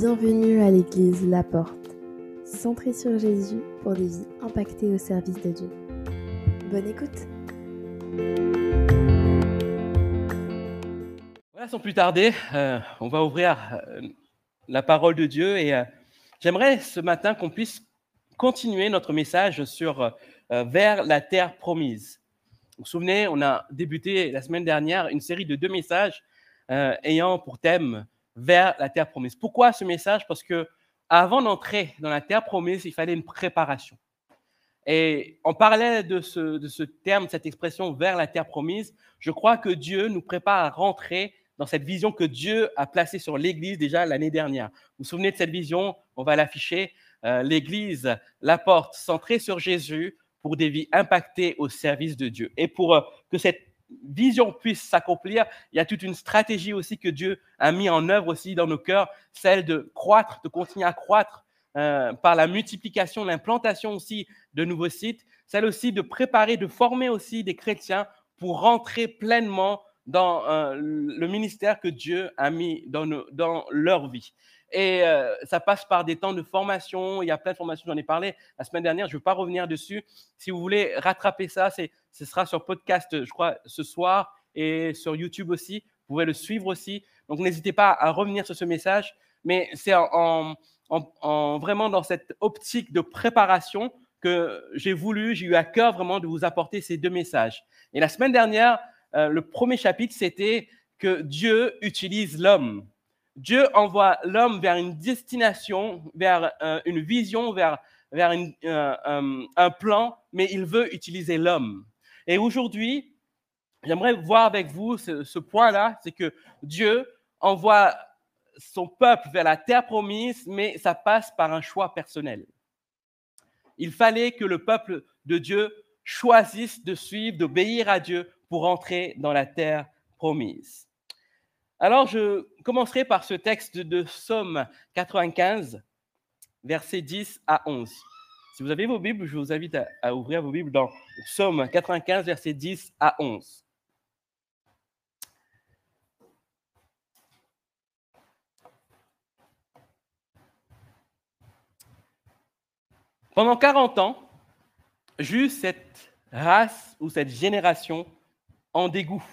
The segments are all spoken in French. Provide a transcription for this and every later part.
Bienvenue à l'église La Porte, centrée sur Jésus pour des vies impactées au service de Dieu. Bonne écoute Voilà, sans plus tarder, euh, on va ouvrir euh, la parole de Dieu et euh, j'aimerais ce matin qu'on puisse continuer notre message sur vers la terre promise. Vous vous souvenez, on a débuté la semaine dernière une série de deux messages ayant pour thème vers la terre promise. Pourquoi ce message? Parce que avant d'entrer dans la terre promise, il fallait une préparation. Et on parlait de ce, de terme, cette expression vers la terre promise. Je crois que Dieu nous prépare à rentrer dans cette vision que Dieu a placée sur l'Église déjà l'année dernière. Vous vous souvenez de cette vision? On va l'afficher. Euh, L'Église, la porte centrée sur Jésus pour des vies impactées au service de Dieu. Et pour euh, que cette vision puisse s'accomplir, il y a toute une stratégie aussi que Dieu a mis en œuvre aussi dans nos cœurs, celle de croître, de continuer à croître euh, par la multiplication, l'implantation aussi de nouveaux sites, celle aussi de préparer, de former aussi des chrétiens pour rentrer pleinement dans euh, le ministère que Dieu a mis dans, dans leur vie. Et euh, ça passe par des temps de formation. Il y a plein de formations, j'en ai parlé la semaine dernière. Je ne veux pas revenir dessus. Si vous voulez rattraper ça, ce sera sur podcast, je crois, ce soir et sur YouTube aussi. Vous pouvez le suivre aussi. Donc, n'hésitez pas à revenir sur ce message. Mais c'est en, en, vraiment dans cette optique de préparation que j'ai voulu, j'ai eu à cœur vraiment de vous apporter ces deux messages. Et la semaine dernière, euh, le premier chapitre, c'était que Dieu utilise l'homme. Dieu envoie l'homme vers une destination, vers euh, une vision, vers, vers euh, un plan, mais il veut utiliser l'homme. Et aujourd'hui, j'aimerais voir avec vous ce, point-là, c'est que Dieu envoie son peuple vers la terre promise, mais ça passe par un choix personnel. Il fallait que le peuple de Dieu choisisse de suivre, d'obéir à Dieu pour entrer dans la terre promise. Alors, je commencerai par ce texte de Somme 95, versets 10 à 11. Si vous avez vos Bibles, je vous invite à, ouvrir vos Bibles dans Somme 95, versets 10 à 11. Pendant 40 ans, j'eus cette race ou cette génération en dégoût.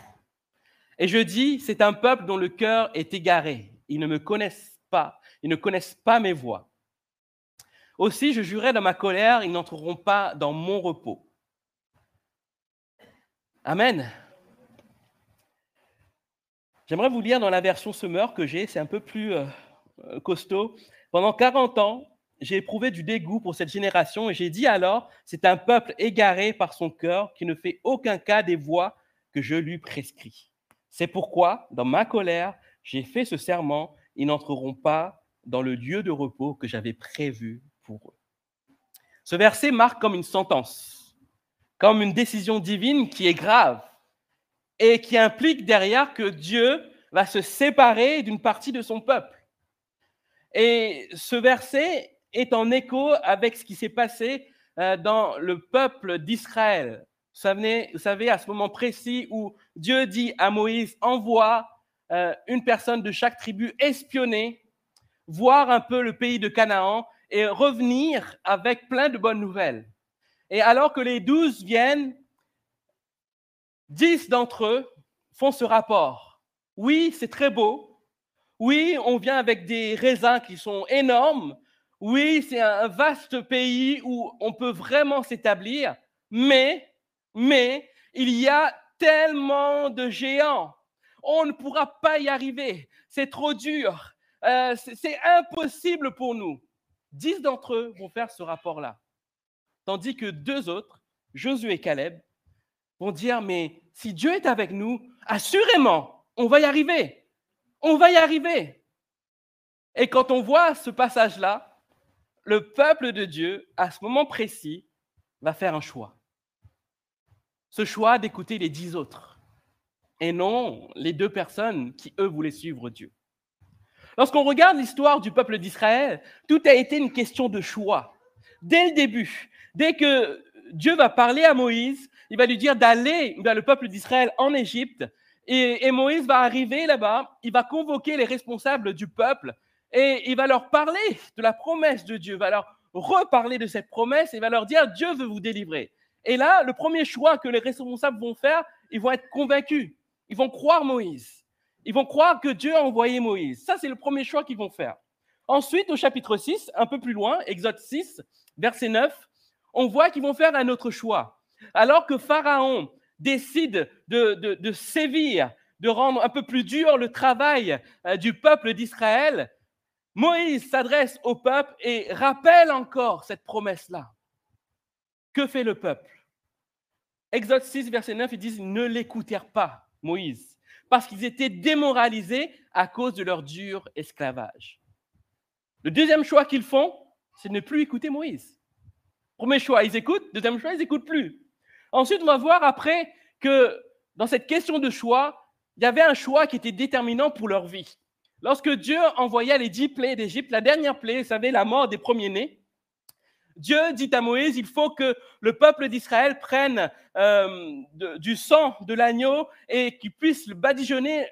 Et je dis, c'est un peuple dont le cœur est égaré. Ils ne me connaissent pas. Ils ne connaissent pas mes voies. Aussi, je jurais dans ma colère, ils n'entreront pas dans mon repos. Amen. J'aimerais vous lire dans la version Semeur que j'ai, c'est un peu plus euh, euh, costaud. Pendant 40 ans, j'ai éprouvé du dégoût pour cette génération et j'ai dit alors, c'est un peuple égaré par son cœur qui ne fait aucun cas des voies que je lui prescris. C'est pourquoi, dans ma colère, j'ai fait ce serment, ils n'entreront pas dans le lieu de repos que j'avais prévu Ce verset marque comme une sentence, comme une décision divine qui est grave et qui implique derrière que Dieu va se séparer d'une partie de son peuple. Et ce verset est en écho avec ce qui s'est passé euh, dans le peuple d'Israël. Vous savez, vous savez, à ce moment précis où Dieu dit à Moïse, envoie euh, une personne de chaque tribu espionner, voir un peu le pays de Canaan et revenir avec plein de bonnes nouvelles. Et alors que les douze viennent, dix d'entre eux font ce rapport. Oui, c'est très beau. Oui, on vient avec des raisins qui sont énormes, oui, c'est un vaste pays où on peut vraiment s'établir, mais, mais, il y a tellement de géants. On ne pourra pas y arriver. C'est trop dur. Euh, c'est impossible pour nous. Dix d'entre eux vont faire ce rapport-là. Tandis que deux autres, Josué et Caleb, vont dire, mais si Dieu est avec nous, assurément, on va y arriver. On va y arriver. Et quand on voit ce passage-là, le peuple de Dieu, à ce moment précis, va faire un choix. Ce choix d'écouter les dix autres et non les deux personnes qui, eux, voulaient suivre Dieu. Lorsqu'on regarde l'histoire du peuple d'Israël, tout a été une question de choix. Dès le début, dès que Dieu va parler à Moïse, il va lui dire d'aller vers le peuple d'Israël en Égypte. Et, et, Moïse va arriver là-bas, il va convoquer les responsables du peuple Et il va leur parler de la promesse de Dieu, va leur reparler de cette promesse et va leur dire Dieu veut vous délivrer. Et là, le premier choix que les responsables vont faire, ils vont être convaincus. Ils vont croire Moïse. Ils vont croire que Dieu a envoyé Moïse. Ça, c'est le premier choix qu'ils vont faire. Ensuite, au chapitre 6, un peu plus loin, Exode 6, verset 9, on voit qu'ils vont faire un autre choix. Alors que Pharaon décide de, sévir, de rendre un peu plus dur le travail euh, du peuple d'Israël, Moïse s'adresse au peuple et rappelle encore cette promesse-là. Que fait le peuple? Exode 6, verset 9, ils disent, ne l'écoutèrent pas, Moïse, parce qu'ils étaient démoralisés à cause de leur dur esclavage. Le deuxième choix qu'ils font, c'est de ne plus écouter Moïse. Premier choix, ils écoutent. Deuxième choix, ils n'écoutent plus. Ensuite, on va voir après que dans cette question de choix, il y avait un choix qui était déterminant pour leur vie. Lorsque Dieu envoya les dix plaies d'Égypte, la dernière plaie, vous savez, la mort des premiers-nés, Dieu dit à Moïse, il faut que le peuple d'Israël prenne euh, du sang de l'agneau et qu'il puisse le badigeonner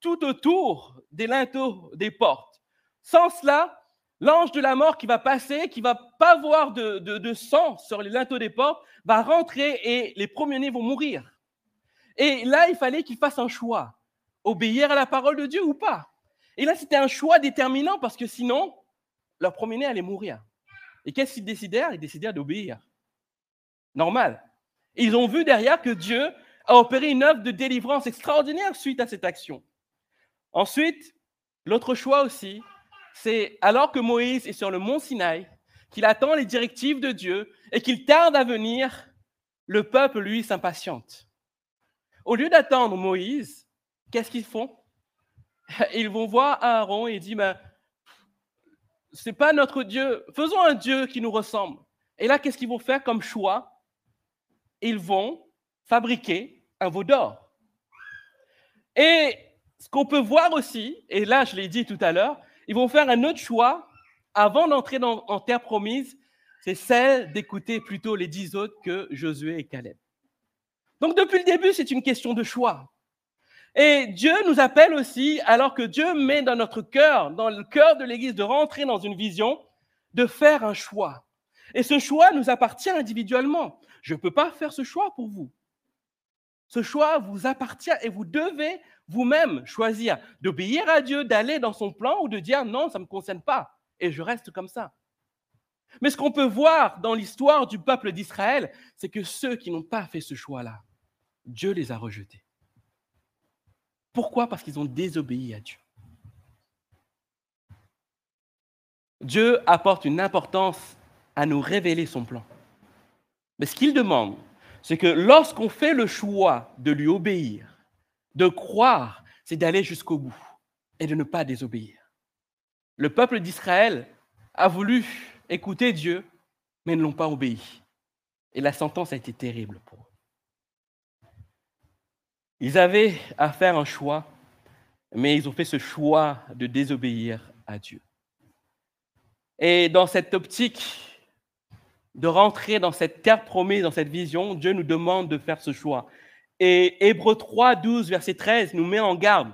tout autour des linteaux des portes. Sans cela, l'ange de la mort qui va passer, qui va pas voir de, sang sur les linteaux des portes, va rentrer et les premiers-nés vont mourir. Et là, il fallait qu'ils fassent un choix. Obéir à la parole de Dieu ou pas? Et là, c'était un choix déterminant parce que sinon, leur premier-né allait mourir. Et qu'est-ce qu'ils décidèrent? Ils décidèrent d'obéir. Normal. ils ont vu derrière que Dieu a opéré une œuvre de délivrance extraordinaire suite à cette action. Ensuite, l'autre choix aussi, c'est alors que Moïse est sur le mont Sinaï, qu'il attend les directives de Dieu et qu'il tarde à venir, le peuple, lui, s'impatiente. Au lieu d'attendre Moïse, qu'est-ce qu'ils font? Ils vont voir Aaron et ils disent, c'est pas notre Dieu, faisons un Dieu qui nous ressemble. Et là, qu'est-ce qu'ils vont faire comme choix? Ils vont fabriquer un veau d'or. Et ce qu'on peut voir aussi, et là je l'ai dit tout à l'heure, ils vont faire un autre choix avant d'entrer en terre promise, c'est celle d'écouter plutôt les dix autres que Josué et Caleb. Donc depuis le début, c'est une question de choix. Et Dieu nous appelle aussi, alors que Dieu met dans notre cœur, dans le cœur de l'Église, de rentrer dans une vision, de faire un choix. Et ce choix nous appartient individuellement. Je ne peux pas faire ce choix pour vous. Ce choix vous appartient et vous devez vous-même choisir d'obéir à Dieu, d'aller dans son plan ou de dire non, ça ne me concerne pas et je reste comme ça. Mais ce qu'on peut voir dans l'histoire du peuple d'Israël, c'est que ceux qui n'ont pas fait ce choix-là, Dieu les a rejetés. Pourquoi? Parce qu'ils ont désobéi à Dieu. Dieu apporte une importance à nous révéler son plan. Mais ce qu'il demande, c'est que lorsqu'on fait le choix de lui obéir, de croire, c'est d'aller jusqu'au bout et de ne pas désobéir. Le peuple d'Israël a voulu écouter Dieu, mais ne l'ont pas obéi. Et la sentence a été terrible pour eux. Ils avaient à faire un choix, mais ils ont fait ce choix de désobéir à Dieu. Et dans cette optique de rentrer dans cette terre promise, dans cette vision, Dieu nous demande de faire ce choix. Et Hébreu 3, 12, verset 13 nous met en garde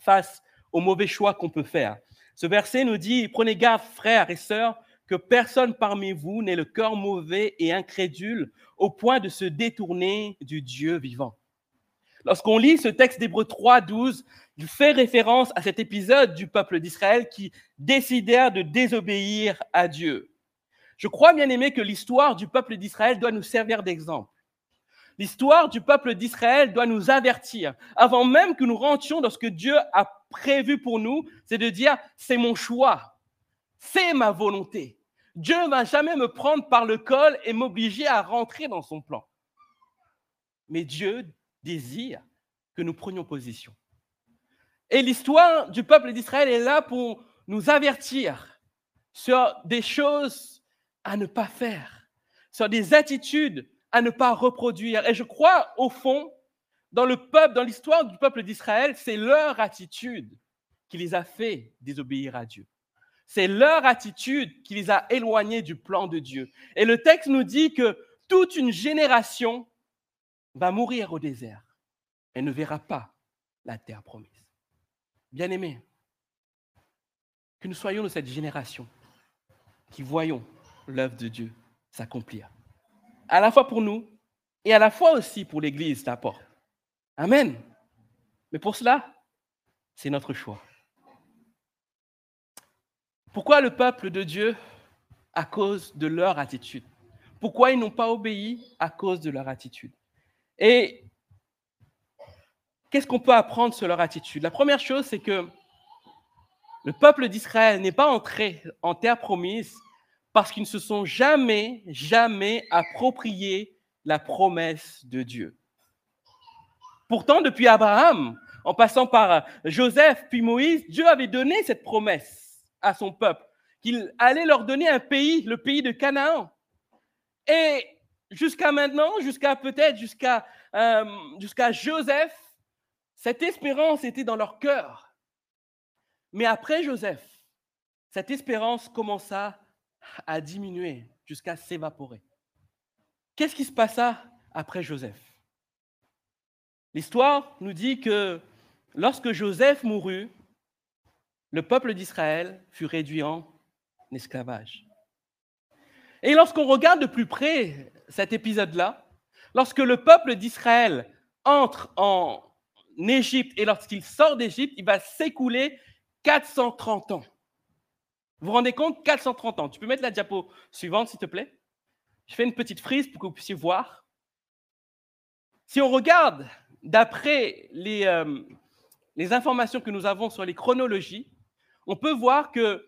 face au mauvais choix qu'on peut faire. Ce verset nous dit, prenez garde, frères et sœurs, que personne parmi vous n'ait le cœur mauvais et incrédule au point de se détourner du Dieu vivant. Lorsqu'on lit ce texte d'Hébreu 3, 12, il fait référence à cet épisode du peuple d'Israël qui décidèrent de désobéir à Dieu. Je crois, bien aimé, que l'histoire du peuple d'Israël doit nous servir d'exemple. L'histoire du peuple d'Israël doit nous avertir, avant même que nous rentions dans ce que Dieu a prévu pour nous, c'est de dire, c'est mon choix, c'est ma volonté. Dieu ne va jamais me prendre par le col et m'obliger à rentrer dans son plan. Mais Dieu désire que nous prenions position. Et l'histoire du peuple d'Israël est là pour nous avertir sur des choses à ne pas faire, sur des attitudes à ne pas reproduire. Et je crois, au fond, dans le peuple, dans l'histoire du peuple d'Israël, c'est leur attitude qui les a fait désobéir à Dieu. C'est leur attitude qui les a éloignés du plan de Dieu. Et le texte nous dit que toute une génération va mourir au désert et ne verra pas la terre promise. Bien aimé, que nous soyons de cette génération qui voyons l'œuvre de Dieu s'accomplir. À la fois pour nous et à la fois aussi pour l'Église d'Apport. Amen. Mais pour cela, c'est notre choix. Pourquoi le peuple de Dieu À cause de leur attitude? Pourquoi ils n'ont pas obéi À cause de leur attitude? Et qu'est-ce qu'on peut apprendre sur leur attitude? La première chose, c'est que le peuple d'Israël n'est pas entré en terre promise parce qu'ils ne se sont jamais, jamais approprié la promesse de Dieu. Pourtant, depuis Abraham, en passant par Joseph puis Moïse, Dieu avait donné cette promesse à son peuple, qu'il allait leur donner un pays, le pays de Canaan. Et jusqu'à maintenant, jusqu'à peut-être jusqu'à euh, jusqu'à Joseph, cette espérance était dans leur cœur. Mais après Joseph, cette espérance commença à diminuer jusqu'à s'évaporer. Qu'est-ce qui se passa après Joseph? L'histoire nous dit que lorsque Joseph mourut, le peuple d'Israël fut réduit en esclavage. Et lorsqu'on regarde de plus près cet épisode-là, lorsque le peuple d'Israël entre en Égypte et lorsqu'il sort d'Égypte, il va s'écouler 430 ans. Vous vous rendez compte? 430 ans. Tu peux mettre la diapo suivante, s'il te plaît Je fais une petite frise pour que vous puissiez voir. Si on regarde d'après les, euh, les informations que nous avons sur les chronologies, on peut voir que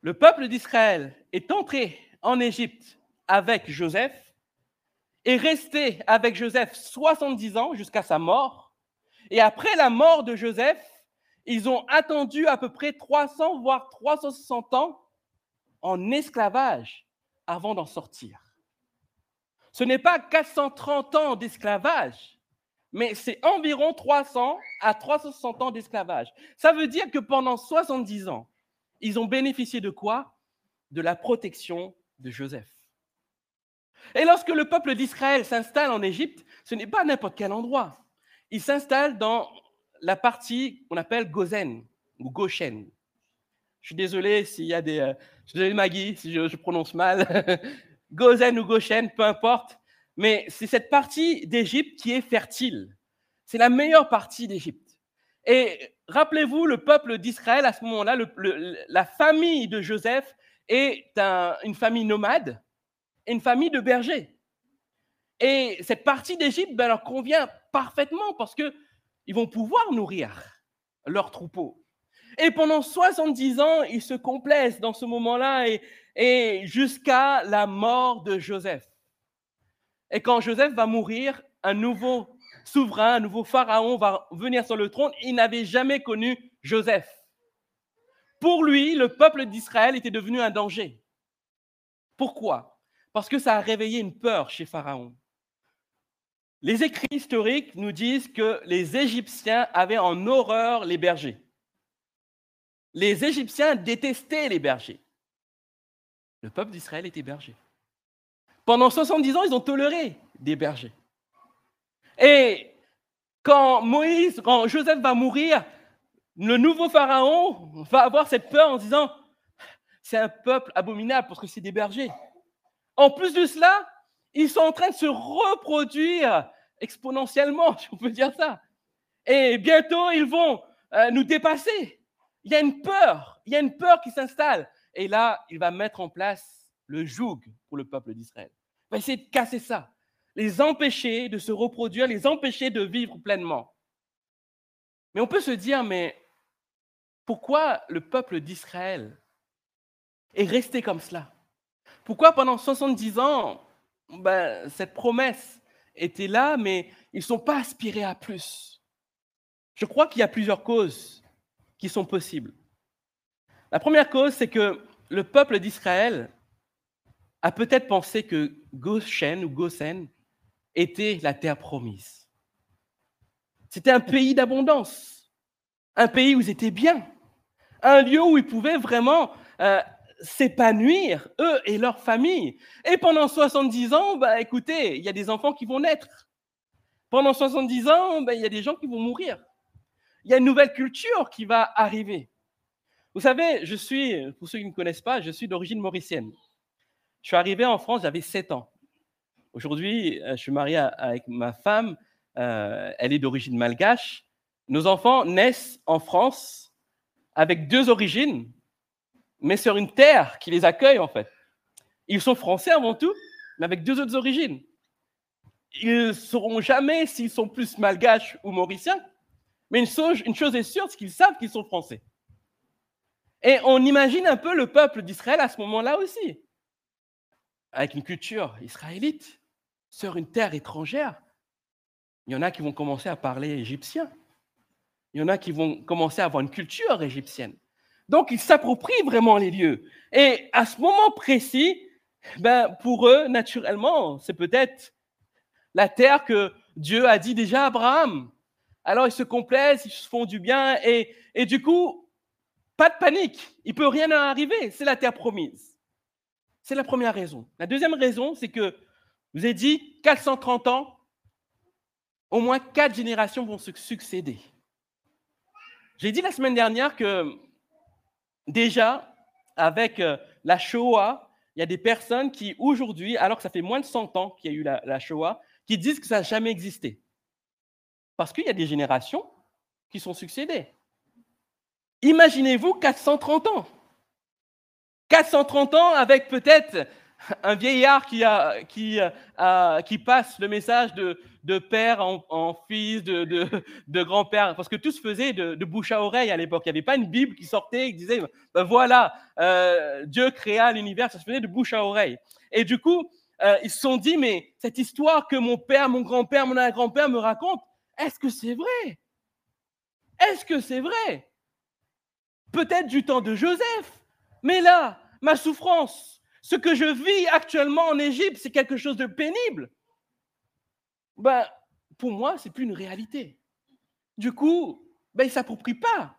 le peuple d'Israël est entré en Égypte avec Joseph, est resté avec Joseph 70 ans jusqu'à sa mort, et après la mort de Joseph, ils ont attendu à peu près 300, voire 360 ans en esclavage avant d'en sortir. Ce n'est pas 430 ans d'esclavage, mais c'est environ 300 à 360 ans d'esclavage. Ça veut dire que pendant 70 ans, ils ont bénéficié de quoi? De la protection de Joseph. Et lorsque le peuple d'Israël s'installe en Égypte, ce n'est pas n'importe quel endroit. Il s'installe dans la partie qu'on appelle Gozen ou Goshen. Je suis désolé s'il y a des. Euh, je suis désolé Maggie si je, prononce mal. Gozen ou Goshen, peu importe. Mais c'est cette partie d'Égypte qui est fertile. C'est la meilleure partie d'Égypte. Et rappelez-vous, le peuple d'Israël, à ce moment-là, la famille de Joseph est une famille nomade une famille de bergers. Et cette partie d'Égypte ben, leur convient parfaitement parce qu'ils vont pouvoir nourrir leurs troupeaux. Et pendant 70 ans, ils se complaisent dans ce moment-là et, et jusqu'à la mort de Joseph. Et quand Joseph va mourir, un nouveau souverain, un nouveau pharaon va venir sur le trône. Il n'avait jamais connu Joseph. Pour lui, le peuple d'Israël était devenu un danger. Pourquoi? Parce que ça a réveillé une peur chez Pharaon. Les écrits historiques nous disent que les Égyptiens avaient en horreur les bergers. Les Égyptiens détestaient les bergers. Le peuple d'Israël était berger. Pendant 70 ans, ils ont toléré des bergers. Et quand Moïse, quand Joseph va mourir, le nouveau pharaon va avoir cette peur en disant c'est un peuple abominable parce que c'est des bergers. En plus de cela, ils sont en train de se reproduire exponentiellement, si on peut dire ça. Et bientôt, ils vont euh, nous dépasser. Il y a une peur, il y a une peur qui s'installe. Et là, il va mettre en place le joug pour le peuple d'Israël. Il va essayer de casser ça les empêcher de se reproduire, les empêcher de vivre pleinement. Mais on peut se dire, mais pourquoi le peuple d'Israël est resté comme cela? Pourquoi pendant 70 ans, ben, cette promesse était là, mais ils ne sont pas aspirés à plus? Je crois qu'il y a plusieurs causes qui sont possibles. La première cause, c'est que le peuple d'Israël a peut-être pensé que Goshen ou Gosen était la terre promise. C'était un pays d'abondance, un pays où ils étaient bien, un lieu où ils pouvaient vraiment euh, s'épanouir, eux et leur famille. Et pendant 70 ans, bah, écoutez, il y a des enfants qui vont naître. Pendant 70 ans, bah, il y a des gens qui vont mourir. Il y a une nouvelle culture qui va arriver. Vous savez, je suis, pour ceux qui ne me connaissent pas, je suis d'origine mauricienne. Je suis arrivé en France, j'avais 7 ans. Aujourd'hui, euh, je suis marié avec ma femme, euh, elle est d'origine malgache. Nos enfants naissent en France avec deux origines, mais sur une terre qui les accueille en fait. Ils sont français avant tout, mais avec deux autres origines. Ils ne sauront jamais s'ils sont plus malgaches ou mauriciens, mais une chose, est sûre, c'est qu'ils savent qu'ils sont français. Et on imagine un peu le peuple d'Israël à ce moment-là aussi, avec une culture israélite, sur une terre étrangère. Il y en a qui vont commencer à parler égyptien. Il y en a qui vont commencer à avoir une culture égyptienne. Donc, ils s'approprient vraiment les lieux. Et à ce moment précis, ben, pour eux, naturellement, c'est peut-être la terre que Dieu a dit déjà à Abraham. Alors, ils se complaisent, ils se font du bien. Et, du coup, pas de panique, il peut rien arriver, c'est la terre promise. C'est la première raison. La deuxième raison, c'est que, vous avez dit, 430 ans, au moins quatre générations vont se succéder. J'ai dit la semaine dernière que déjà, avec euh, la Shoah, il y a des personnes qui, aujourd'hui, alors que ça fait moins de 100 ans qu'il y a eu la, la Shoah, qui disent que ça n'a jamais existé. Parce qu'il y a des générations qui sont succédées. Imaginez-vous 430 ans. 430 ans avec peut-être un vieillard qui, a, qui, passe le message de, de père en, fils, de, de, grand-père, parce que tout se faisait de, bouche à oreille à l'époque. Il n'y avait pas une Bible qui sortait et qui disait, ben voilà, euh, Dieu créa l'univers, ça se faisait de bouche à oreille. Et du coup, euh, ils se sont dit, mais cette histoire que mon père, mon grand-père, mon arrière-grand-père me racontent, est-ce que c'est vrai? Est-ce que c'est vrai? Peut-être du temps de Joseph. Mais là, ma souffrance, ce que je vis actuellement en Égypte, c'est quelque chose de pénible. Ben, pour moi, c'est plus une réalité. Du coup, ben, ils ne s'approprient pas.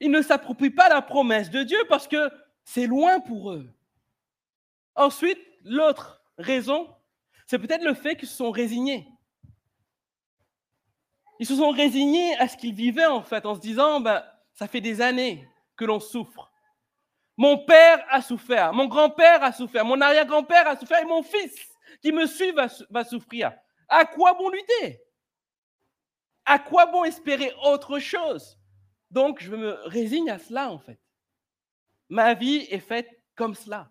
Ils ne s'approprient pas la promesse de Dieu parce que c'est loin pour eux. Ensuite, l'autre raison, c'est peut-être le fait qu'ils se sont résignés. Ils se sont résignés à ce qu'ils vivaient en fait, en se disant, ben, ça fait des années que l'on souffre. Mon père a souffert, mon grand-père a souffert, mon arrière-grand-père a souffert et mon fils qui me suit va, souffrir. À quoi bon lutter? À quoi bon espérer autre chose? Donc, je me résigne à cela, en fait. Ma vie est faite comme cela.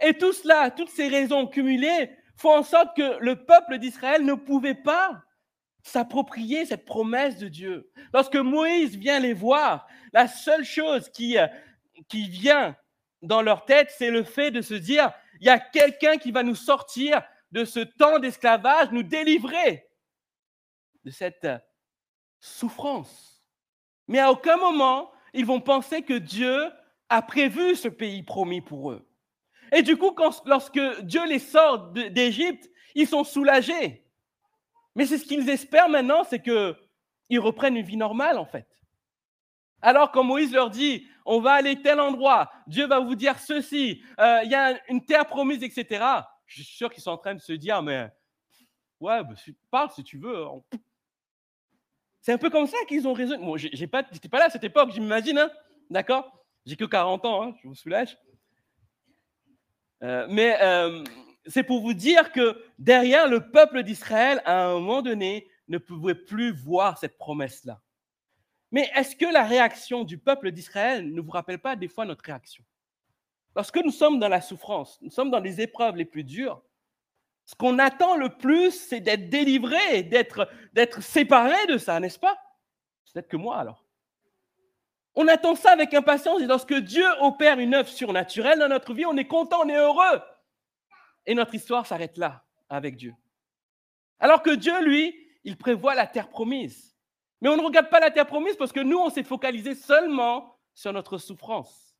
Et tout cela, toutes ces raisons cumulées, font en sorte que le peuple d'Israël ne pouvait pas s'approprier cette promesse de Dieu. Lorsque Moïse vient les voir, la seule chose qui, euh, qui vient dans leur tête, c'est le fait de se dire, il y a quelqu'un qui va nous sortir de ce temps d'esclavage, nous délivrer de cette souffrance. Mais à aucun moment, ils vont penser que Dieu a prévu ce pays promis pour eux. Et du coup, quand, lorsque Dieu les sort d'Égypte, ils sont soulagés. Mais c'est ce qu'ils espèrent maintenant, c'est qu'ils reprennent une vie normale en fait. Alors quand Moïse leur dit, on va aller tel endroit, Dieu va vous dire ceci, euh, il y a une terre promise, etc. Je suis sûr qu'ils sont en train de se dire, mais ouais, bah, parle si tu veux. C'est un peu comme ça qu'ils ont raison. Bon, j'ai pas, pas là à cette époque, j'imagine, hein d'accord? J'ai que 40 ans, hein, je vous soulage. Euh, mais euh, c'est pour vous dire que derrière le peuple d'Israël, à un moment donné, ne pouvait plus voir cette promesse-là. Mais est-ce que la réaction du peuple d'Israël ne vous rappelle pas des fois notre réaction? Lorsque nous sommes dans la souffrance, nous sommes dans les épreuves les plus dures, ce qu'on attend le plus, c'est d'être délivré, d'être, d'être séparé de ça, n'est-ce pas? Peut-être que moi alors. On attend ça avec impatience et lorsque Dieu opère une œuvre surnaturelle dans notre vie, on est content, on est heureux. Et notre histoire s'arrête là avec Dieu. Alors que Dieu, lui, il prévoit la terre promise. Mais on ne regarde pas la terre promise parce que nous, on s'est focalisé seulement sur notre souffrance.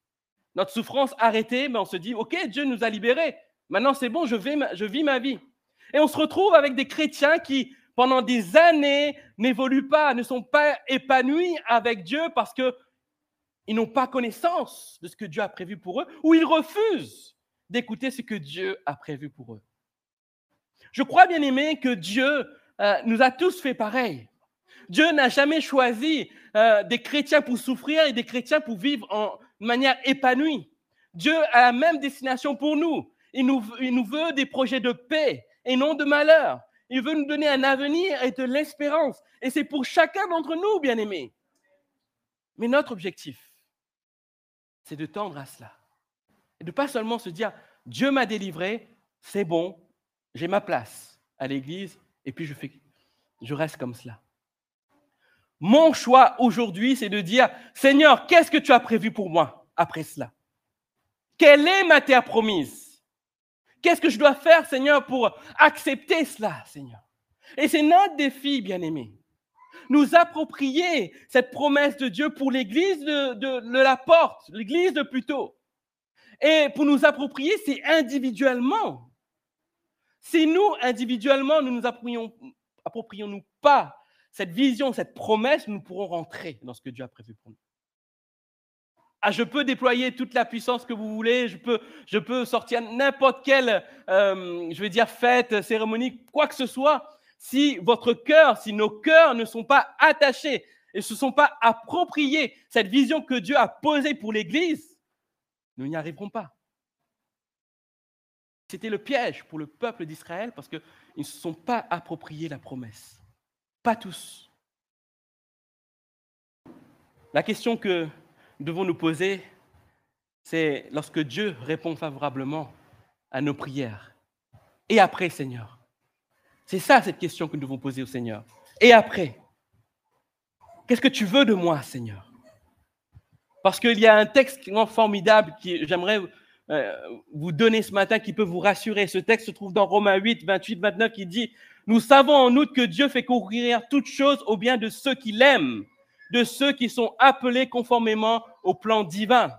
Notre souffrance arrêtée, mais on se dit, OK, Dieu nous a libérés. Maintenant, c'est bon, je, je vis ma vie. Et on se retrouve avec des chrétiens qui, pendant des années, n'évoluent pas, ne sont pas épanouis avec Dieu parce qu'ils n'ont pas connaissance de ce que Dieu a prévu pour eux, ou ils refusent d'écouter ce que Dieu a prévu pour eux. Je crois, bien aimé, que Dieu euh, nous a tous fait pareil. Dieu n'a jamais choisi euh, des chrétiens pour souffrir et des chrétiens pour vivre de manière épanouie. Dieu a la même destination pour nous. Il nous, il nous veut des projets de paix et non de malheur. Il veut nous donner un avenir et de l'espérance. Et c'est pour chacun d'entre nous, bien-aimés. Mais notre objectif, c'est de tendre à cela. Et de pas seulement se dire, Dieu m'a délivré, c'est bon, j'ai ma place à l'église, et puis je, fais, je reste comme cela. Mon choix aujourd'hui, c'est de dire, Seigneur, qu'est-ce que tu as prévu pour moi après cela? Quelle est ma terre promise? Qu'est-ce que je dois faire, Seigneur, pour accepter cela, Seigneur? Et c'est notre défi, bien-aimé. Nous approprier cette promesse de Dieu pour l'église de, la porte, l'église de plutôt. Et pour nous approprier, c'est individuellement. Si nous, individuellement, nous nous approprions, approprions-nous pas cette vision, cette promesse, nous pourrons rentrer dans ce que Dieu a prévu pour nous. Ah, je peux déployer toute la puissance que vous voulez, je peux, je peux sortir n'importe quelle, euh, je vais dire, fête, cérémonie, quoi que ce soit. Si votre cœur, si nos cœurs ne sont pas attachés et ne se sont pas appropriés cette vision que Dieu a posée pour l'Église, nous n'y arriverons pas. C'était le piège pour le peuple d'Israël parce qu'ils ne se sont pas appropriés la promesse. Pas tous. La question que devons nous poser, c'est lorsque Dieu répond favorablement à nos prières. Et après, Seigneur? C'est ça cette question que nous devons poser au Seigneur. Et après Qu'est-ce que tu veux de moi, Seigneur? Parce qu'il y a un texte formidable que j'aimerais euh, vous donner ce matin qui peut vous rassurer. Ce texte se trouve dans Romains 8, 28, 29 qui dit, Nous savons en outre que Dieu fait courir toutes choses au bien de ceux qui l'aiment de ceux qui sont appelés conformément au plan divin.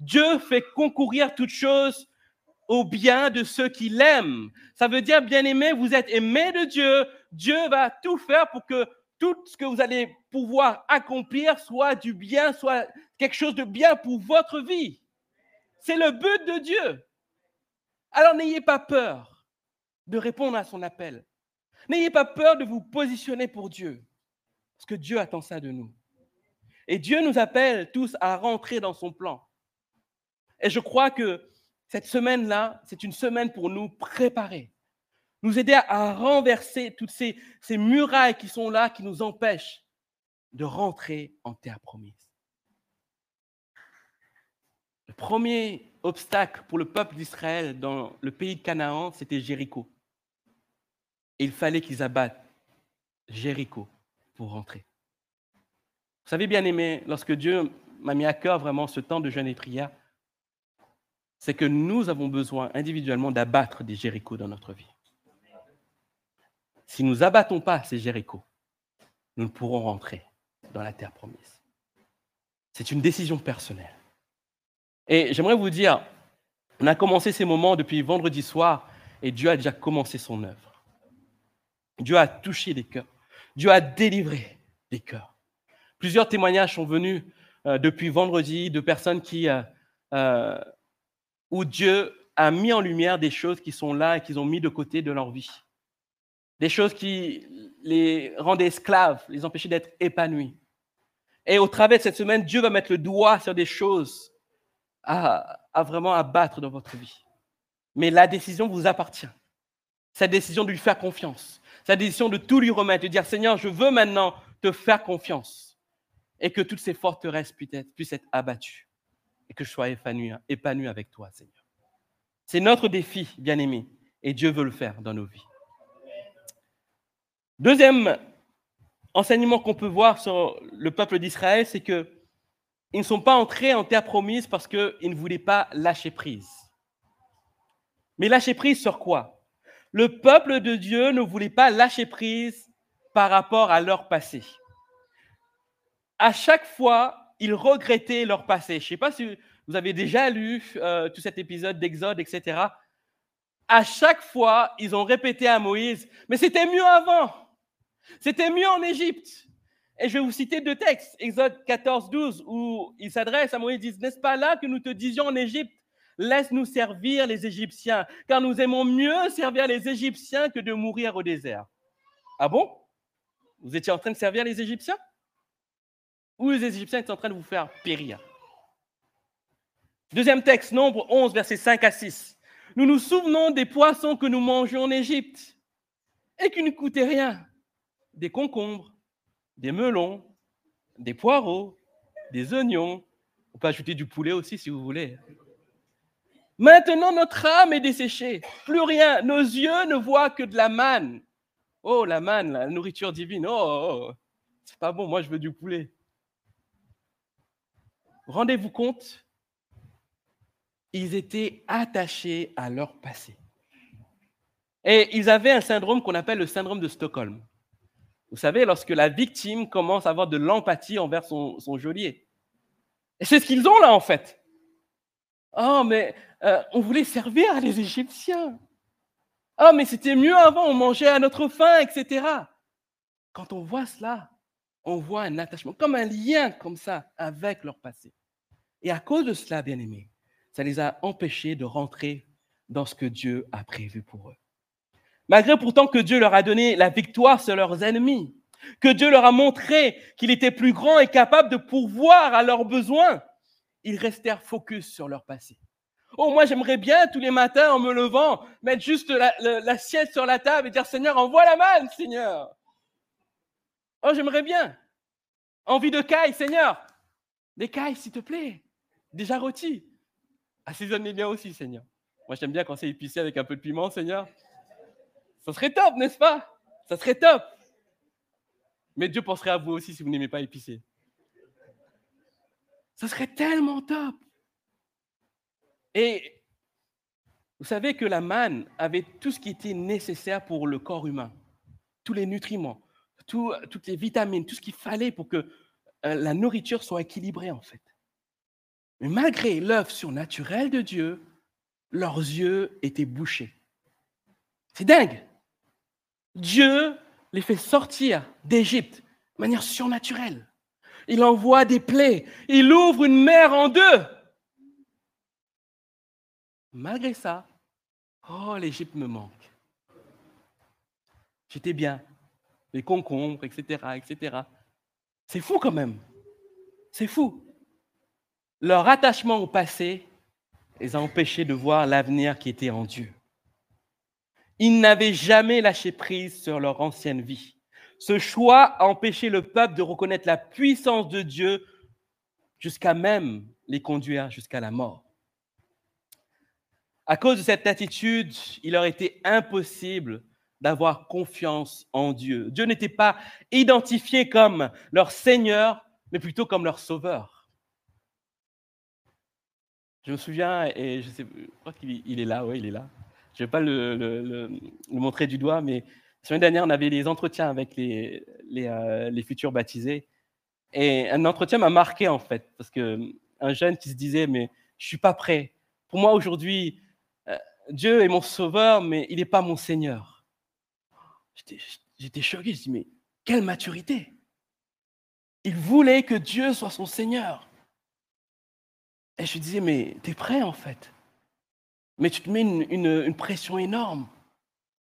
Dieu fait concourir toutes choses au bien de ceux qui l'aiment. Ça veut dire, bien aimé, vous êtes aimé de Dieu. Dieu va tout faire pour que tout ce que vous allez pouvoir accomplir soit du bien, soit quelque chose de bien pour votre vie. C'est le but de Dieu. Alors n'ayez pas peur de répondre à son appel. N'ayez pas peur de vous positionner pour Dieu, parce que Dieu attend ça de nous. Et Dieu nous appelle tous à rentrer dans son plan. Et je crois que cette semaine-là, c'est une semaine pour nous préparer, nous aider à renverser toutes ces, ces murailles qui sont là, qui nous empêchent de rentrer en terre promise. Le premier obstacle pour le peuple d'Israël dans le pays de Canaan, c'était Jéricho. Il fallait qu'ils abattent Jéricho pour rentrer. Vous savez, bien aimé, lorsque Dieu m'a mis à cœur vraiment ce temps de jeûne et prière, c'est que nous avons besoin individuellement d'abattre des Jérichos dans notre vie. Si nous abattons pas ces Jérichos, nous ne pourrons rentrer dans la terre promise. C'est une décision personnelle. Et j'aimerais vous dire, on a commencé ces moments depuis vendredi soir et Dieu a déjà commencé son œuvre. Dieu a touché des cœurs. Dieu a délivré des cœurs. Plusieurs témoignages sont venus euh, depuis vendredi de personnes qui, euh, euh, où Dieu a mis en lumière des choses qui sont là et qu'ils ont mis de côté de leur vie. Des choses qui les rendaient esclaves, les empêchaient d'être épanouis. Et au travers de cette semaine, Dieu va mettre le doigt sur des choses à, à vraiment abattre dans votre vie. Mais la décision vous appartient. Cette décision de lui faire confiance. Cette décision de tout lui remettre, de dire Seigneur, je veux maintenant te faire confiance et que toutes ces forteresses puissent être, abattues et que je sois épanoui, épanoui avec toi, Seigneur. C'est notre défi, bien-aimé, et Dieu veut le faire dans nos vies. Deuxième enseignement qu'on peut voir sur le peuple d'Israël, c'est que ils ne sont pas entrés en terre promise parce qu'ils ne voulaient pas lâcher prise. Mais lâcher prise sur quoi? Le peuple de Dieu ne voulait pas lâcher prise par rapport à leur passé à chaque fois, ils regrettaient leur passé. Je ne sais pas si vous avez déjà lu euh, tout cet épisode d'Exode, etc. À chaque fois, ils ont répété à Moïse, mais c'était mieux avant. C'était mieux en Égypte. Et je vais vous citer deux textes, Exode 14, 12, où ils s'adressent à Moïse, n'est-ce pas là que nous te disions en Égypte, laisse-nous servir les Égyptiens, car nous aimons mieux servir les Égyptiens que de mourir au désert. Ah bon? Vous étiez en train de servir les Égyptiens? Où les Égyptiens étaient en train de vous faire périr? Deuxième texte, Nombre 11, versets 5 à 6. Nous nous souvenons des poissons que nous mangeons en Égypte et qui ne coûtaient rien. Des concombres, des melons, des poireaux, des oignons. On peut ajouter du poulet aussi si vous voulez. Maintenant, notre âme est desséchée. Plus rien. Nos yeux ne voient que de la manne. Oh, la manne, la nourriture divine. Oh, oh, oh. c'est pas bon. Moi, je veux du poulet. Rendez-vous compte, ils étaient attachés à leur passé. Et ils avaient un syndrome qu'on appelle le syndrome de Stockholm. Vous savez, lorsque la victime commence à avoir de l'empathie envers son, geôlier. Et c'est ce qu'ils ont là, en fait. Oh, mais euh, on voulait servir les Égyptiens. Oh, mais c'était mieux avant, on mangeait à notre faim, etc. Quand on voit cela, on voit un attachement, comme un lien comme ça avec leur passé. Et à cause de cela, bien aimés, ça les a empêchés de rentrer dans ce que Dieu a prévu pour eux. Malgré pourtant que Dieu leur a donné la victoire sur leurs ennemis, que Dieu leur a montré qu'il était plus grand et capable de pourvoir à leurs besoins, ils restèrent focus sur leur passé. Oh, moi, j'aimerais bien tous les matins, en me levant, mettre juste l'assiette sur la table et dire Seigneur, envoie la manne, Seigneur. Oh, j'aimerais bien. Envie de caille, Seigneur. Des cailles, s'il te plaît. Déjà rôtis. Assaisonne-les bien aussi, Seigneur. Moi, j'aime bien quand c'est épicé avec un peu de piment, Seigneur. Ça serait top, n'est-ce pas? Ça serait top. Mais Dieu penserait à vous aussi si vous n'aimez pas épicé. Ça serait tellement top. Et vous savez que la manne avait tout ce qui était nécessaire pour le corps humain, tous les nutriments, toutes les vitamines, tout ce qu'il fallait pour que euh, la nourriture soit équilibrée en fait. Mais malgré l'œuvre surnaturelle de Dieu, leurs yeux étaient bouchés. C'est dingue. Dieu les fait sortir d'Égypte de manière surnaturelle. Il envoie des plaies. Il ouvre une mer en deux. Malgré ça, oh, l'Égypte me manque. J'étais bien. Les concombres, etc., etc. C'est fou quand même. C'est fou. Leur attachement au passé les a empêchés de voir l'avenir qui était en Dieu. Ils n'avaient jamais lâché prise sur leur ancienne vie. Ce choix a empêché le peuple de reconnaître la puissance de Dieu jusqu'à même les conduire jusqu'à la mort. À cause de cette attitude, il leur était impossible d'avoir confiance en Dieu. Dieu n'était pas identifié comme leur Seigneur, mais plutôt comme leur Sauveur. Je me souviens, et je, sais, je crois qu'il est là, oui, il est là. Je ne vais pas le, montrer du doigt, mais la semaine dernière, on avait les entretiens avec les, euh, les, futurs baptisés. Et un entretien m'a marqué, en fait, parce qu'un jeune qui se disait, mais je ne suis pas prêt. Pour moi, aujourd'hui, euh, Dieu est mon sauveur, mais il n'est pas mon Seigneur. J'étais choqué, je dis, mais quelle maturité Il voulait que Dieu soit son Seigneur. Et je disais, mais tu es prêt en fait mais tu te mets une, pression énorme.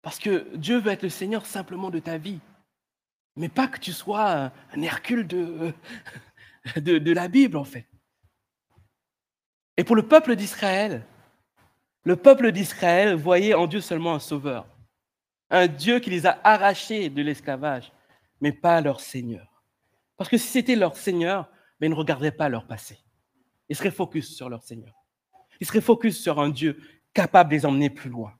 Parce que Dieu veut être le Seigneur simplement de ta vie. Mais pas que tu sois un Hercule de la Bible, en fait. Et pour le peuple d'Israël, le peuple d'Israël voyait en Dieu seulement un sauveur. Un Dieu qui les a arrachés de l'esclavage, mais pas leur Seigneur. Parce que si c'était leur Seigneur, mais ils ne regarderaient pas leur passé. Ils seraient focus sur leur Seigneur. Ils seraient focus sur un Dieu capable de les emmener plus loin.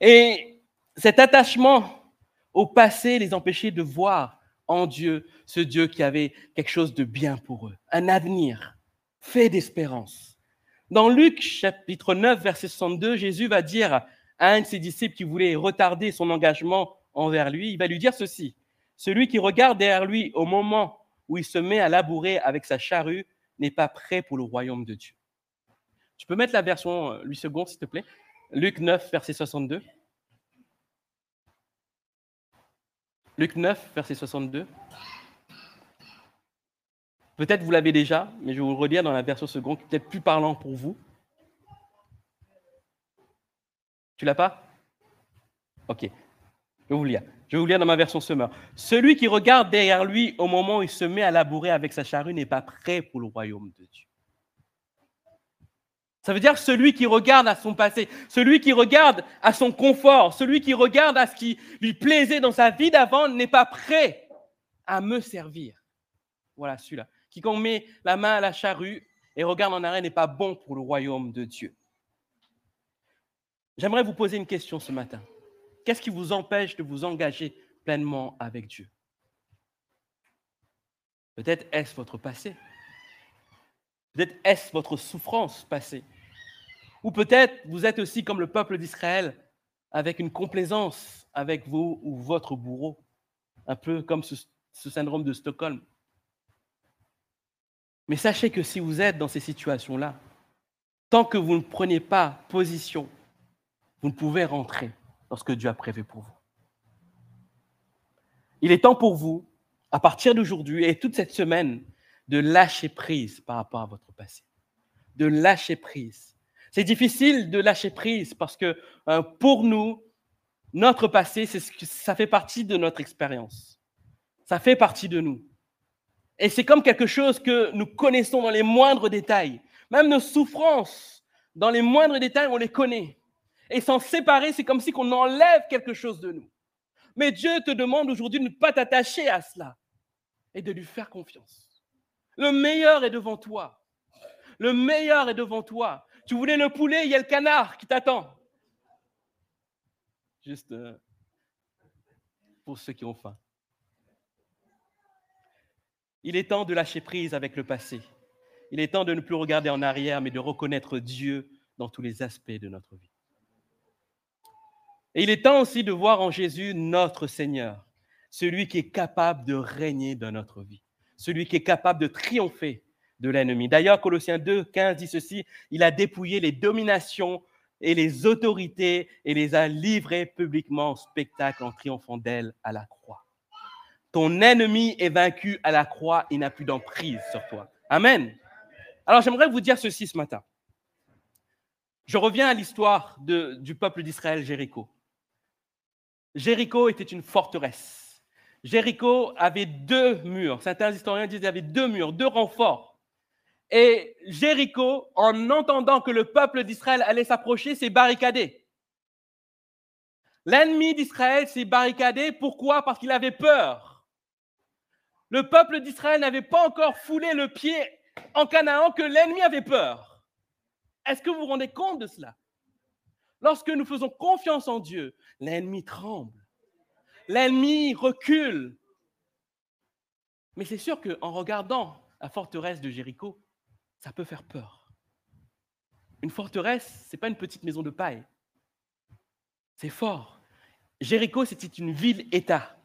Et cet attachement au passé les empêchait de voir en Dieu ce Dieu qui avait quelque chose de bien pour eux, un avenir fait d'espérance. Dans Luc chapitre 9, verset 62, Jésus va dire à un de ses disciples qui voulait retarder son engagement envers lui, il va lui dire ceci, celui qui regarde derrière lui au moment où il se met à labourer avec sa charrue n'est pas prêt pour le royaume de Dieu. Tu peux mettre la version 8 euh, secondes, s'il te plaît? Luc 9, verset 62. Luc 9, verset 62. Peut-être vous l'avez déjà, mais je vais vous le redire dans la version seconde, peut-être plus parlant pour vous. Tu l'as pas? Ok. Je vais vous lire. Je vais vous lire dans ma version semeur. Celui qui regarde derrière lui au moment où il se met à labourer avec sa charrue n'est pas prêt pour le royaume de Dieu. Ça veut dire celui qui regarde à son passé, celui qui regarde à son confort, celui qui regarde à ce qui lui plaisait dans sa vie d'avant n'est pas prêt à me servir. Voilà celui-là. Quiconque met la main à la charrue et regarde en arrière n'est pas bon pour le royaume de Dieu. J'aimerais vous poser une question ce matin. Qu'est-ce qui vous empêche de vous engager pleinement avec Dieu? Peut-être est-ce votre passé. Peut-être est-ce votre souffrance passée. Ou peut-être vous êtes aussi comme le peuple d'Israël, avec une complaisance avec vous ou votre bourreau, un peu comme ce, ce syndrome de Stockholm. Mais sachez que si vous êtes dans ces situations-là, tant que vous ne prenez pas position, vous ne pouvez rentrer dans ce que Dieu a prévu pour vous. Il est temps pour vous, à partir d'aujourd'hui et toute cette semaine, de lâcher prise par rapport à votre passé. De lâcher prise. C'est difficile de lâcher prise parce que euh, pour nous, notre passé, ça fait partie de notre expérience. Ça fait partie de nous. Et c'est comme quelque chose que nous connaissons dans les moindres détails. Même nos souffrances, dans les moindres détails, on les connaît. Et s'en séparer, c'est comme si on enlève quelque chose de nous. Mais Dieu te demande aujourd'hui de ne pas t'attacher à cela et de lui faire confiance. Le meilleur est devant toi. Le meilleur est devant toi. Tu voulais le poulet, il y a le canard qui t'attend. Juste euh, pour ceux qui ont faim. Il est temps de lâcher prise avec le passé. Il est temps de ne plus regarder en arrière, mais de reconnaître Dieu dans tous les aspects de notre vie. Et il est temps aussi de voir en Jésus notre Seigneur, celui qui est capable de régner dans notre vie celui qui est capable de triompher de l'ennemi. D'ailleurs, Colossiens 2, 15 dit ceci, il a dépouillé les dominations et les autorités et les a livrées publiquement au spectacle en triomphant d'elles à la croix. Ton ennemi est vaincu à la croix, il n'a plus d'emprise sur toi. Amen. Alors j'aimerais vous dire ceci ce matin. Je reviens à l'histoire du peuple d'Israël, Jéricho. Jéricho était une forteresse. Jéricho avait deux murs. Certains historiens disent qu'il y avait deux murs, deux renforts. Et Jéricho, en entendant que le peuple d'Israël allait s'approcher, s'est barricadé. L'ennemi d'Israël s'est barricadé. Pourquoi? Parce qu'il avait peur. Le peuple d'Israël n'avait pas encore foulé le pied en Canaan que l'ennemi avait peur. Est-ce que vous vous rendez compte de cela? Lorsque nous faisons confiance en Dieu, l'ennemi tremble l'ennemi recule. Mais c'est sûr qu'en regardant la forteresse de Jéricho, ça peut faire peur. Une forteresse, ce n'est pas une petite maison de paille. C'est fort. Jéricho, c'était une ville-État,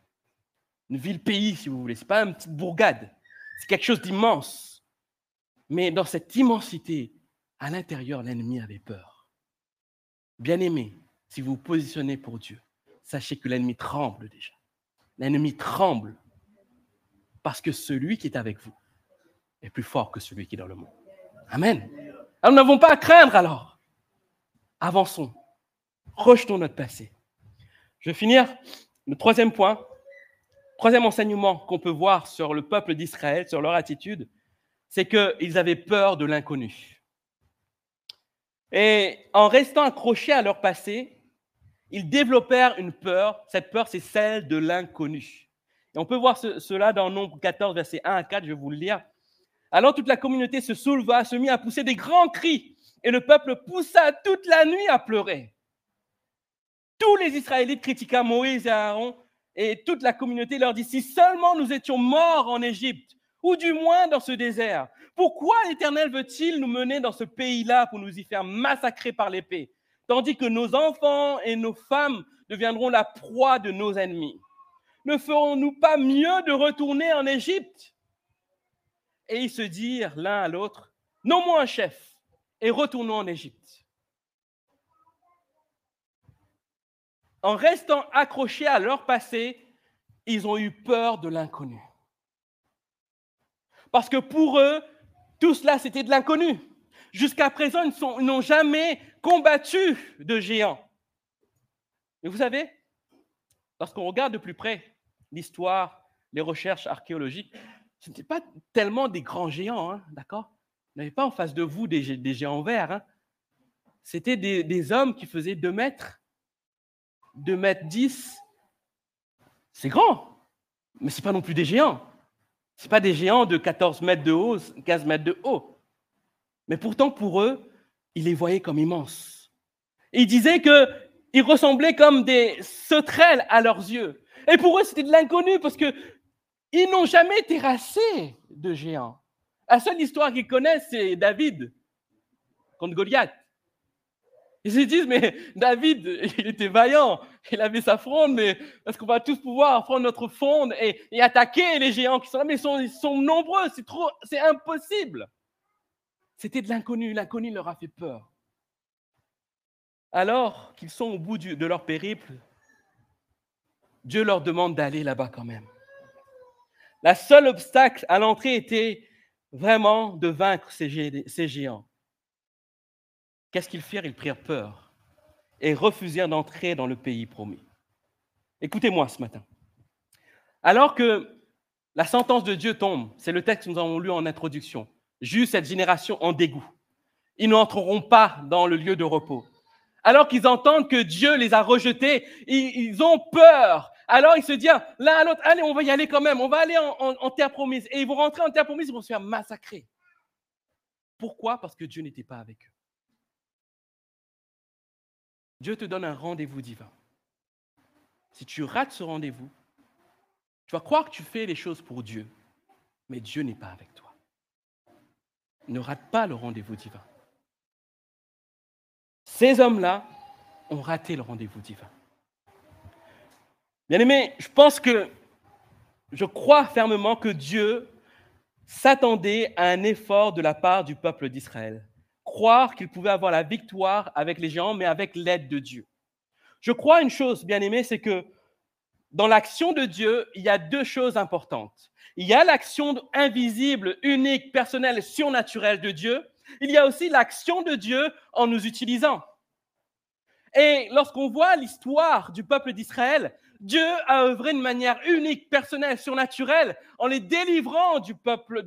une ville-pays, si vous voulez. Ce n'est pas une petite bourgade. C'est quelque chose d'immense. Mais dans cette immensité, à l'intérieur, l'ennemi avait peur. Bien aimé, si vous vous positionnez pour Dieu, sachez que l'ennemi tremble déjà. L'ennemi tremble parce que celui qui est avec vous est plus fort que celui qui est dans le monde. Amen. nous n'avons pas à craindre alors. Avançons. Rejetons notre passé. Je vais finir le troisième point, troisième enseignement qu'on peut voir sur le peuple d'Israël, sur leur attitude, c'est qu'ils avaient peur de l'inconnu. Et en restant accrochés à leur passé, ils développèrent une peur. Cette peur, c'est celle de l'inconnu. Et on peut voir cela dans Nombre 14, versets 1 à 4, je vais vous le lire. Alors toute la communauté se souleva, se mit à pousser des grands cris, et le peuple poussa toute la nuit à pleurer. Tous les Israélites critiquèrent Moïse et Aaron, et toute la communauté leur dit, si seulement nous étions morts en Égypte, ou du moins dans ce désert, pourquoi l'Éternel veut-il nous mener dans ce pays-là pour nous y faire massacrer par l'épée tandis que nos enfants et nos femmes deviendront la proie de nos ennemis? Ne ferons-nous pas mieux de retourner en Égypte? Et ils se dirent l'un à l'autre, nommons un chef et retournons en Égypte. En restant accrochés à leur passé, ils ont eu peur de l'inconnu. Parce que pour eux, tout cela, c'était de l'inconnu. Jusqu'à présent, ils n'ont jamais combattu de géants. Mais vous savez, lorsqu'on regarde de plus près l'histoire, les recherches archéologiques, ce n'était pas tellement des grands géants, hein, d'accord? Vous n'avez pas en face de vous des, géants verts. Hein. C'était des, hommes qui faisaient 2 mètres, 2 mètres 10. C'est grand, mais ce pas non plus des géants. Ce n'est pas des géants de 14 mètres de haut, 15 mètres de haut. Mais pourtant, pour eux, ils les voyaient comme immenses. ils disaient qu'ils ressemblaient comme des sauterelles à leurs yeux. Et pour eux, c'était de l'inconnu parce qu'ils n'ont jamais terrassé de géants. La seule histoire qu'ils connaissent, c'est David contre Goliath. Ils se disent, mais David, il était vaillant, il avait sa fronde, mais est-ce qu'on va tous pouvoir prendre notre fronde et, attaquer les géants qui sont là? Mais ils sont, nombreux, c'est trop, c'est impossible. C'était de l'inconnu, l'inconnu leur a fait peur. Alors qu'ils sont au bout de leur périple, Dieu leur demande d'aller là-bas quand même. La seule obstacle à l'entrée était vraiment de vaincre ces géants. Qu'est-ce qu'ils firent? Ils prirent peur et refusèrent d'entrer dans le pays promis. Écoutez-moi ce matin. Alors que la sentence de Dieu tombe, c'est le texte que nous avons lu en introduction, juste cette génération en dégoût. Ils n'entreront pas dans le lieu de repos. Alors qu'ils entendent que Dieu les a rejetés, ils, ont peur. Alors ils se disent l'un à l'autre, allez, on va y aller quand même, on va aller en, terre promise. Et ils vont rentrer en terre promise, ils vont se faire massacrer. Pourquoi? Parce que Dieu n'était pas avec eux. Dieu te donne un rendez-vous divin. Si tu rates ce rendez-vous, tu vas croire que tu fais les choses pour Dieu, mais Dieu n'est pas avec toi. Ne rate pas le rendez-vous divin. Ces hommes-là ont raté le rendez-vous divin. Bien aimé, je pense que, je crois fermement que Dieu s'attendait à un effort de la part du peuple d'Israël croire qu'il pouvait avoir la victoire avec les géants, mais avec l'aide de Dieu. Je crois une chose, bien aimé, c'est que dans l'action de Dieu, il y a deux choses importantes. Il y a l'action invisible, unique, personnelle, surnaturelle de Dieu. Il y a aussi l'action de Dieu en nous utilisant. Et lorsqu'on voit l'histoire du peuple d'Israël, Dieu a œuvré de manière unique, personnelle, surnaturelle, en les délivrant du peuple,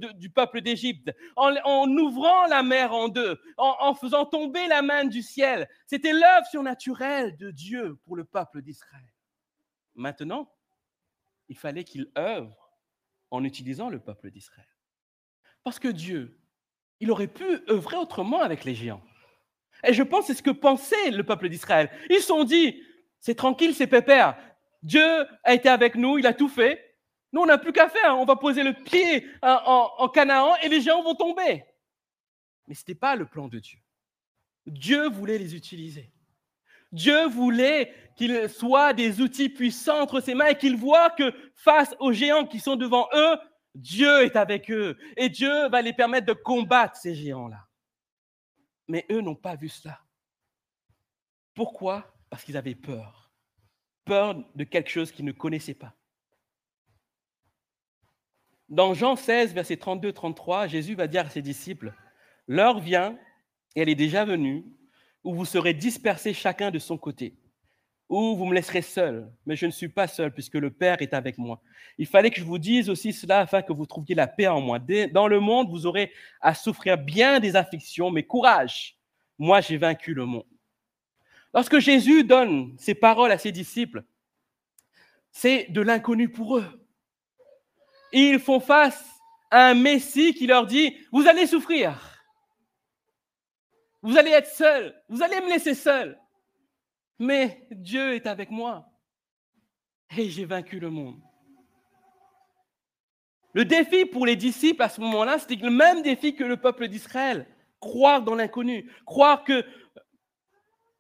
d'Égypte, en, ouvrant la mer en deux, en, en faisant tomber la main du ciel. C'était l'œuvre surnaturelle de Dieu pour le peuple d'Israël. Maintenant, il fallait qu'il œuvre en utilisant le peuple d'Israël. Parce que Dieu, il aurait pu œuvrer autrement avec les géants. Et je pense que c'est ce que pensait le peuple d'Israël. Ils se sont dit, c'est tranquille, c'est pépère. Dieu a été avec nous, il a tout fait. Nous, on n'a plus qu'à faire. On va poser le pied en, Canaan et les géants vont tomber. Mais ce n'était pas le plan de Dieu. Dieu voulait les utiliser. Dieu voulait qu'ils soient des outils puissants entre ses mains et qu'ils voient que face aux géants qui sont devant eux, Dieu est avec eux et Dieu va les permettre de combattre ces géants-là. Mais eux n'ont pas vu cela. Pourquoi? Parce qu'ils avaient peur de quelque chose qu'ils ne connaissaient pas. Dans Jean 16, verset 32-33, Jésus va dire à ses disciples, L'heure vient, et elle est déjà venue, où vous serez dispersés chacun de son côté, où vous me laisserez seul, mais je ne suis pas seul puisque le Père est avec moi. Il fallait que je vous dise aussi cela afin que vous trouviez la paix en moi. Dans le monde, vous aurez à souffrir bien des afflictions, mais courage, moi j'ai vaincu le monde. Lorsque Jésus donne ces paroles à ses disciples, c'est de l'inconnu pour eux. Ils font face à un Messie qui leur dit, vous allez souffrir, vous allez être seuls, vous allez me laisser seul, mais Dieu est avec moi. Et j'ai vaincu le monde. Le défi pour les disciples à ce moment-là, c'était le même défi que le peuple d'Israël, croire dans l'inconnu, croire que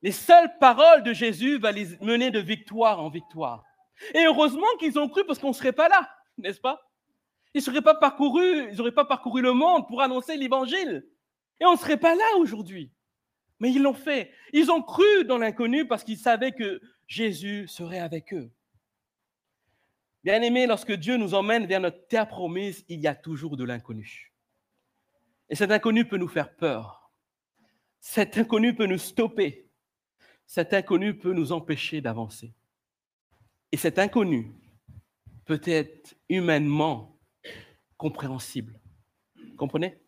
les seules paroles de Jésus vont les mener de victoire en victoire. Et heureusement qu'ils ont cru parce qu'on ne serait pas là, n'est-ce pas? Ils ne seraient pas parcourus, ils n'auraient pas parcouru le monde pour annoncer l'évangile. Et on ne serait pas là aujourd'hui. Mais ils l'ont fait. Ils ont cru dans l'inconnu parce qu'ils savaient que Jésus serait avec eux. Bien aimé, lorsque Dieu nous emmène vers notre terre promise, il y a toujours de l'inconnu. Et cet inconnu peut nous faire peur. Cet inconnu peut nous stopper cet inconnu peut nous empêcher d'avancer. Et cet inconnu peut être humainement compréhensible. Comprenez?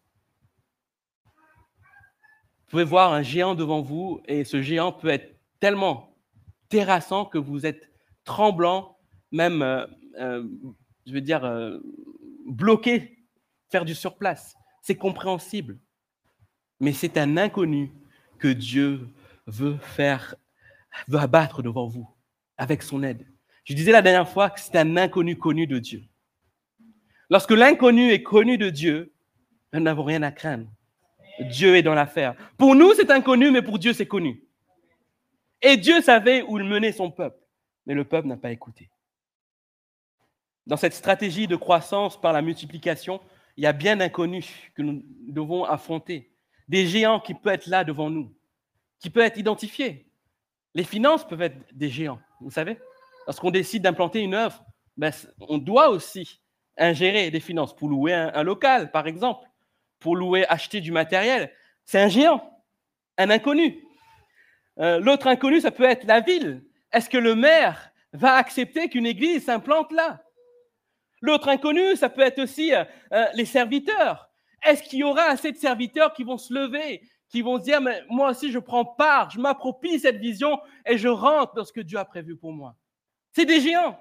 Pouvez voir un géant devant vous et ce géant peut être tellement terrassant que vous êtes tremblant, même, euh, euh, je veux dire, euh, bloqué, faire du surplace. C'est compréhensible. Mais c'est un inconnu que Dieu veut faire, veut abattre devant vous avec son aide. Je disais la dernière fois que c'est un inconnu connu de Dieu. Lorsque l'inconnu est connu de Dieu, nous n'avons rien à craindre. Dieu est dans l'affaire. Pour nous, c'est inconnu, mais pour Dieu, c'est connu. Et Dieu savait où il menait son peuple, mais le peuple n'a pas écouté. Dans cette stratégie de croissance par la multiplication, il y a bien d'inconnus que nous devons affronter. Des géants qui peuvent être là devant nous, qui peuvent être identifiés. Les finances peuvent être des géants, vous savez. Lorsqu'on décide d'implanter une œuvre, ben, on doit aussi ingérer des finances pour louer un local, par exemple pour louer, acheter du matériel. C'est un géant, un inconnu. Euh, l'autre inconnu, ça peut être la ville. Est-ce que le maire va accepter qu'une église s'implante là? L'autre inconnu, ça peut être aussi euh, euh, les serviteurs. Est-ce qu'il y aura assez de serviteurs qui vont se lever, qui vont se dire, mais moi aussi, je prends part, je m'approprie cette vision et je rentre dans ce que Dieu a prévu pour moi C'est des géants.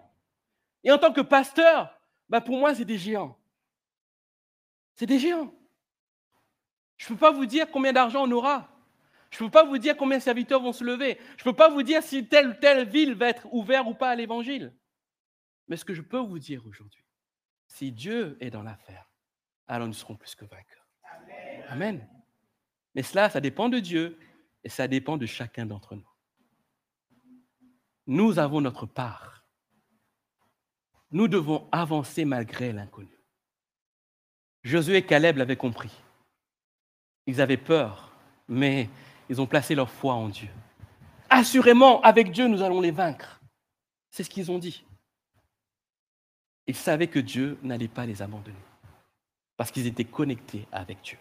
Et en tant que pasteur, bah pour moi, c'est des géants. C'est des géants. Je ne peux pas vous dire combien d'argent on aura. Je ne peux pas vous dire combien de serviteurs vont se lever. Je ne peux pas vous dire si telle ou telle ville va être ouverte ou pas à l'évangile. Mais ce que je peux vous dire aujourd'hui, si Dieu est dans l'affaire, alors nous serons plus que vainqueurs. Amen. Mais cela, ça dépend de Dieu et ça dépend de chacun d'entre nous. Nous avons notre part. Nous devons avancer malgré l'inconnu. Josué et Caleb l'avaient compris. Ils avaient peur, mais ils ont placé leur foi en Dieu. Assurément, avec Dieu, nous allons les vaincre. C'est ce qu'ils ont dit. Ils savaient que Dieu n'allait pas les abandonner, parce qu'ils étaient connectés avec Dieu.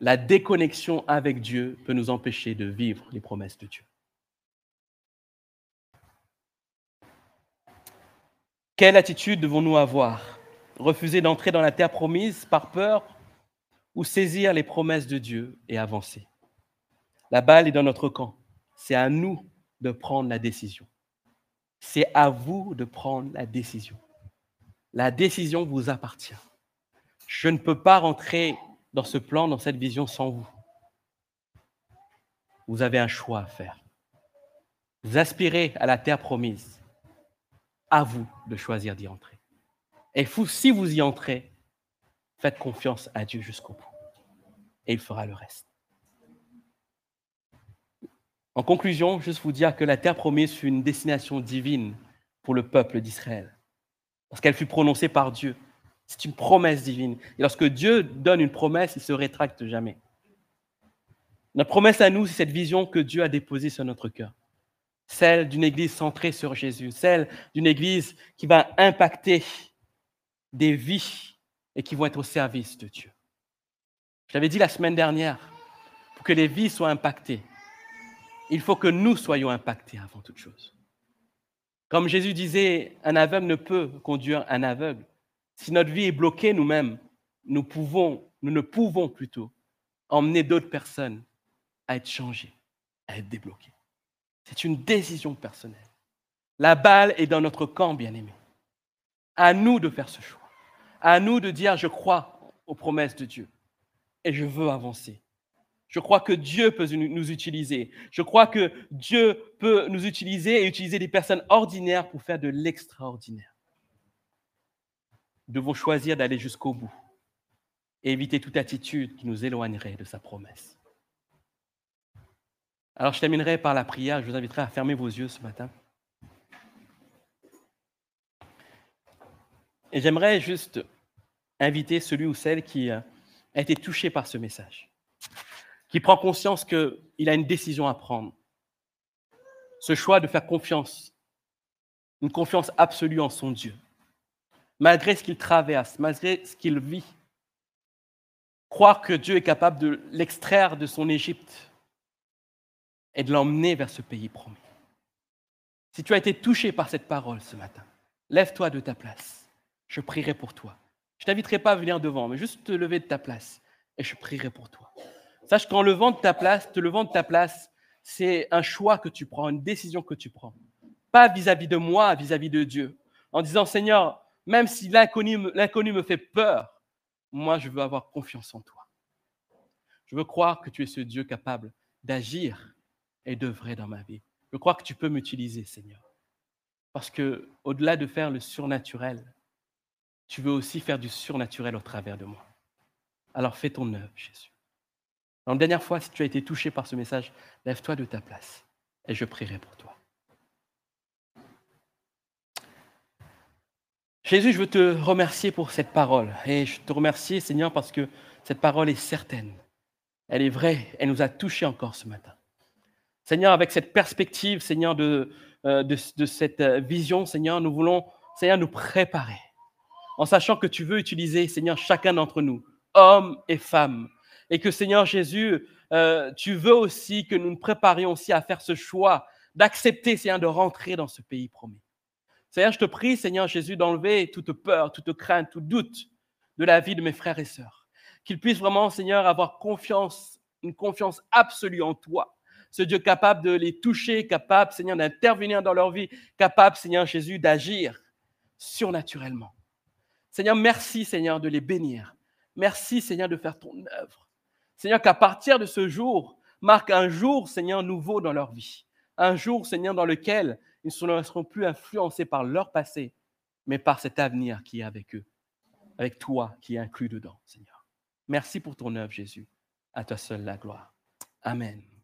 La déconnexion avec Dieu peut nous empêcher de vivre les promesses de Dieu. Quelle attitude devons-nous avoir? Refuser d'entrer dans la terre promise par peur ou saisir les promesses de Dieu et avancer? La balle est dans notre camp. C'est à nous de prendre la décision. C'est à vous de prendre la décision. La décision vous appartient. Je ne peux pas rentrer dans ce plan, dans cette vision sans vous. Vous avez un choix à faire. Vous aspirez à la terre promise. À vous de choisir d'y entrer. Et si vous y entrez, Faites confiance à Dieu jusqu'au bout. Et il fera le reste. En conclusion, juste vous dire que la terre promise fut une destination divine pour le peuple d'Israël. Parce qu'elle fut prononcée par Dieu. C'est une promesse divine. Et lorsque Dieu donne une promesse, il ne se rétracte jamais. Notre promesse à nous, c'est cette vision que Dieu a déposée sur notre cœur. Celle d'une église centrée sur Jésus. Celle d'une église qui va impacter des vies et qui vont être au service de Dieu. Je l'avais dit la semaine dernière, pour que les vies soient impactées, il faut que nous soyons impactés avant toute chose. Comme Jésus disait, un aveugle ne peut conduire un aveugle. Si notre vie est bloquée nous-mêmes, nous pouvons, nous ne pouvons plutôt emmener d'autres personnes à être changées, à être débloquées. C'est une décision personnelle. La balle est dans notre camp, bien-aimé. À nous de faire ce choix. À nous de dire, je crois aux promesses de Dieu et je veux avancer. Je crois que Dieu peut nous utiliser. Je crois que Dieu peut nous utiliser et utiliser des personnes ordinaires pour faire de l'extraordinaire. Devons choisir d'aller jusqu'au bout et éviter toute attitude qui nous éloignerait de sa promesse. Alors je terminerai par la prière. Je vous inviterai à fermer vos yeux ce matin. Et j'aimerais juste inviter celui ou celle qui euh, a été touché par ce message, qui prend conscience qu'il a une décision à prendre. Ce choix de faire confiance, une confiance absolue en son Dieu, malgré ce qu'il traverse, malgré ce qu'il vit. Croire que Dieu est capable de l'extraire de son Égypte et de l'emmener vers ce pays promis. Si tu as été touché par cette parole ce matin, lève-toi de ta place je prierai pour toi. Je t'inviterai pas à venir devant, mais juste te lever de ta place et je prierai pour toi. Sache qu'en levant de ta place, te levant de ta place, c'est un choix que tu prends, une décision que tu prends. Pas vis-à-vis de moi, vis-à-vis de Dieu. En disant, Seigneur, même si l'inconnu me fait peur, moi, je veux avoir confiance en toi. Je veux croire que tu es ce Dieu capable d'agir et d'œuvrer dans ma vie. Je crois que tu peux m'utiliser, Seigneur. Parce que, au-delà de faire le surnaturel, tu veux aussi faire du surnaturel au travers de moi. Alors fais ton œuvre, Jésus. la dernière fois, si tu as été touché par ce message, lève-toi de ta place et je prierai pour toi. Jésus, je veux te remercier pour cette parole. Et je te remercie, Seigneur, parce que cette parole est certaine. Elle est vraie. Elle nous a touchés encore ce matin. Seigneur, avec cette perspective, Seigneur, de, euh, cette euh, vision, Seigneur, nous voulons, Seigneur, nous préparer. En sachant que tu veux utiliser, Seigneur, chacun d'entre nous, hommes et femmes. Et que, Seigneur Jésus, euh, tu veux aussi que nous nous préparions aussi à faire ce choix d'accepter, Seigneur, de rentrer dans ce pays promis. Seigneur, je te prie, Seigneur Jésus, d'enlever toute peur, toute crainte, tout doute de la vie de mes frères et sœurs. Qu'ils puissent vraiment, Seigneur, avoir confiance, une confiance absolue en toi ce Dieu capable de les toucher, capable, Seigneur, d'intervenir dans leur vie, capable, Seigneur Jésus, d'agir surnaturellement. Seigneur, merci, Seigneur, de les bénir. Merci, Seigneur, de faire ton œuvre. Seigneur, qu'à partir de ce jour, marque un jour, Seigneur, nouveau dans leur vie. Un jour, Seigneur, dans lequel ils ne seront plus influencés par leur passé, mais par cet avenir qui est avec eux, avec toi qui est inclus dedans, Seigneur. Merci pour ton œuvre, Jésus. À toi seul la gloire. Amen.